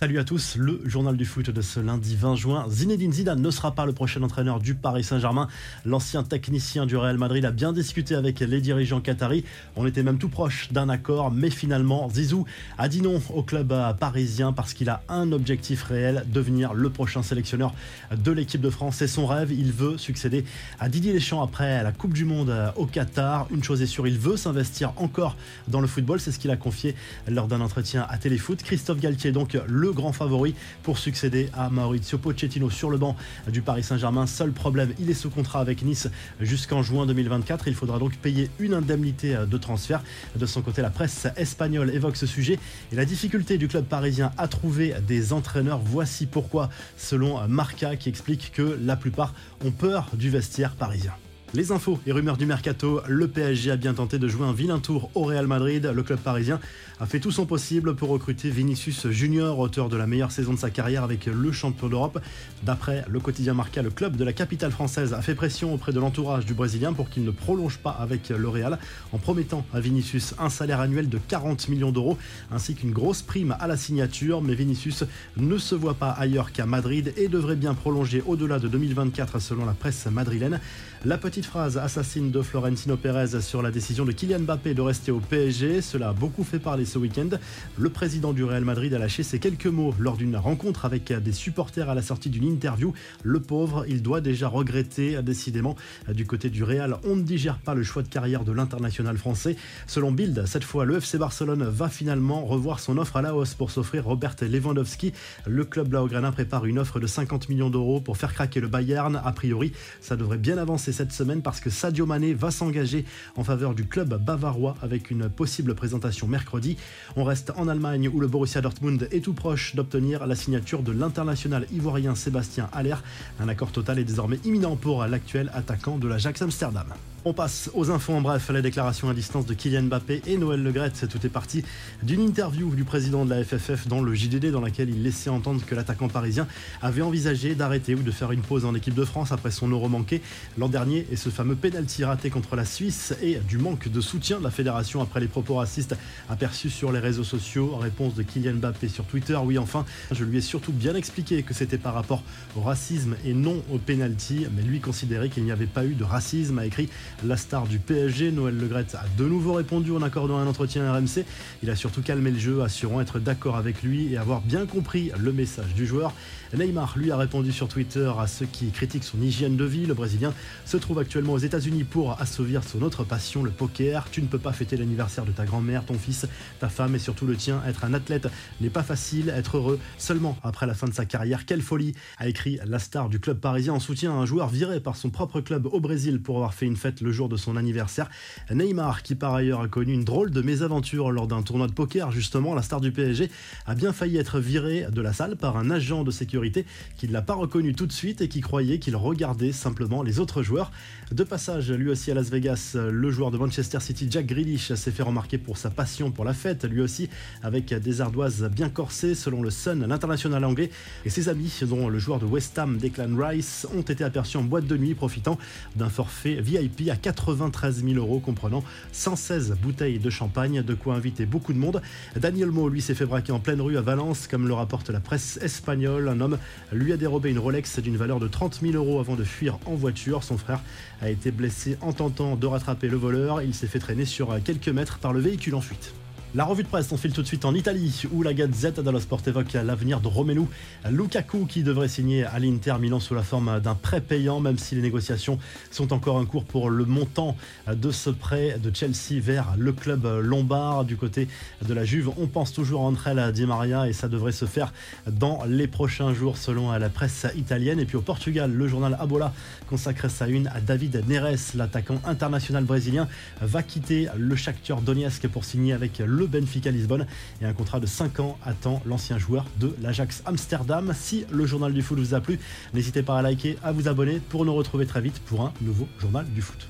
Salut à tous, le journal du foot de ce lundi 20 juin. Zinedine Zidane ne sera pas le prochain entraîneur du Paris Saint-Germain. L'ancien technicien du Real Madrid a bien discuté avec les dirigeants qataris. On était même tout proche d'un accord, mais finalement, Zizou a dit non au club parisien parce qu'il a un objectif réel, devenir le prochain sélectionneur de l'équipe de France. C'est son rêve, il veut succéder à Didier Deschamps après la Coupe du Monde au Qatar. Une chose est sûre, il veut s'investir encore dans le football, c'est ce qu'il a confié lors d'un entretien à Téléfoot. Christophe Galtier, donc le grand favori pour succéder à Maurizio Pochettino sur le banc du Paris Saint-Germain. Seul problème, il est sous contrat avec Nice jusqu'en juin 2024. Il faudra donc payer une indemnité de transfert. De son côté, la presse espagnole évoque ce sujet et la difficulté du club parisien à trouver des entraîneurs. Voici pourquoi, selon Marca, qui explique que la plupart ont peur du vestiaire parisien. Les infos et rumeurs du mercato, le PSG a bien tenté de jouer un vilain tour au Real Madrid. Le club parisien a fait tout son possible pour recruter Vinicius Junior, auteur de la meilleure saison de sa carrière avec le champion d'Europe. D'après le quotidien Marca, le club de la capitale française a fait pression auprès de l'entourage du Brésilien pour qu'il ne prolonge pas avec le Real en promettant à Vinicius un salaire annuel de 40 millions d'euros ainsi qu'une grosse prime à la signature. Mais Vinicius ne se voit pas ailleurs qu'à Madrid et devrait bien prolonger au-delà de 2024 selon la presse madrilène. La petite phrase assassine de Florentino Pérez sur la décision de Kylian Mbappé de rester au PSG, cela a beaucoup fait parler ce week-end. Le président du Real Madrid a lâché ces quelques mots lors d'une rencontre avec des supporters à la sortie d'une interview. Le pauvre, il doit déjà regretter décidément du côté du Real. On ne digère pas le choix de carrière de l'international français. Selon Bild, cette fois, le FC Barcelone va finalement revoir son offre à la hausse pour s'offrir Robert Lewandowski. Le club Blaugrana prépare une offre de 50 millions d'euros pour faire craquer le Bayern. A priori, ça devrait bien avancer cette semaine parce que Sadio Mané va s'engager en faveur du club bavarois avec une possible présentation mercredi. On reste en Allemagne où le Borussia Dortmund est tout proche d'obtenir la signature de l'international ivoirien Sébastien Haller. Un accord total est désormais imminent pour l'actuel attaquant de l'Ajax Amsterdam. On passe aux infos en bref, la déclaration à distance de Kylian Mbappé et Noël Legret. Tout est parti d'une interview du président de la FFF dans le JDD dans laquelle il laissait entendre que l'attaquant parisien avait envisagé d'arrêter ou de faire une pause en équipe de France après son euro manqué l'an dernier et ce fameux pénalty raté contre la Suisse et du manque de soutien de la fédération après les propos racistes aperçus sur les réseaux sociaux. Réponse de Kylian Mbappé sur Twitter. Oui, enfin, je lui ai surtout bien expliqué que c'était par rapport au racisme et non au pénalty, mais lui considérait qu'il n'y avait pas eu de racisme, a écrit la star du PSG, Noël Legret, a de nouveau répondu en accordant un entretien à RMC. Il a surtout calmé le jeu, assurant être d'accord avec lui et avoir bien compris le message du joueur. Neymar, lui, a répondu sur Twitter à ceux qui critiquent son hygiène de vie. Le Brésilien se trouve actuellement aux États-Unis pour assouvir son autre passion, le poker. Tu ne peux pas fêter l'anniversaire de ta grand-mère, ton fils, ta femme et surtout le tien. Être un athlète n'est pas facile. Être heureux seulement après la fin de sa carrière. Quelle folie a écrit la star du club parisien en soutien à un joueur viré par son propre club au Brésil pour avoir fait une fête le jour de son anniversaire. Neymar, qui par ailleurs a connu une drôle de mésaventure lors d'un tournoi de poker, justement, la star du PSG a bien failli être viré de la salle par un agent de sécurité qui ne l'a pas reconnu tout de suite et qui croyait qu'il regardait simplement les autres joueurs. De passage, lui aussi à Las Vegas, le joueur de Manchester City, Jack Grealish, s'est fait remarquer pour sa passion pour la fête, lui aussi avec des ardoises bien corsées, selon le Sun, l'international anglais. Et ses amis, dont le joueur de West Ham, Declan Rice, ont été aperçus en boîte de nuit, profitant d'un forfait VIP à 93 000 euros, comprenant 116 bouteilles de champagne, de quoi inviter beaucoup de monde. Daniel Mo, lui, s'est fait braquer en pleine rue à Valence, comme le rapporte la presse espagnole. Un homme lui a dérobé une Rolex d'une valeur de 30 000 euros avant de fuir en voiture. Son frère a été blessé en tentant de rattraper le voleur. Il s'est fait traîner sur quelques mètres par le véhicule en fuite. La revue de presse, on file tout de suite en Italie, où la Gazette dello Sport évoque l'avenir de Romelu Lukaku, qui devrait signer à l'Inter Milan sous la forme d'un prêt payant, même si les négociations sont encore en cours pour le montant de ce prêt de Chelsea vers le club lombard. Du côté de la Juve, on pense toujours entre elles à Di Maria et ça devrait se faire dans les prochains jours, selon la presse italienne. Et puis au Portugal, le journal Abola consacre sa une à David Neres, l'attaquant international brésilien, va quitter le Shakhtar Donetsk pour signer avec le le Benfica Lisbonne et un contrat de 5 ans attend l'ancien joueur de l'Ajax Amsterdam. Si le journal du foot vous a plu, n'hésitez pas à liker, à vous abonner pour nous retrouver très vite pour un nouveau journal du foot.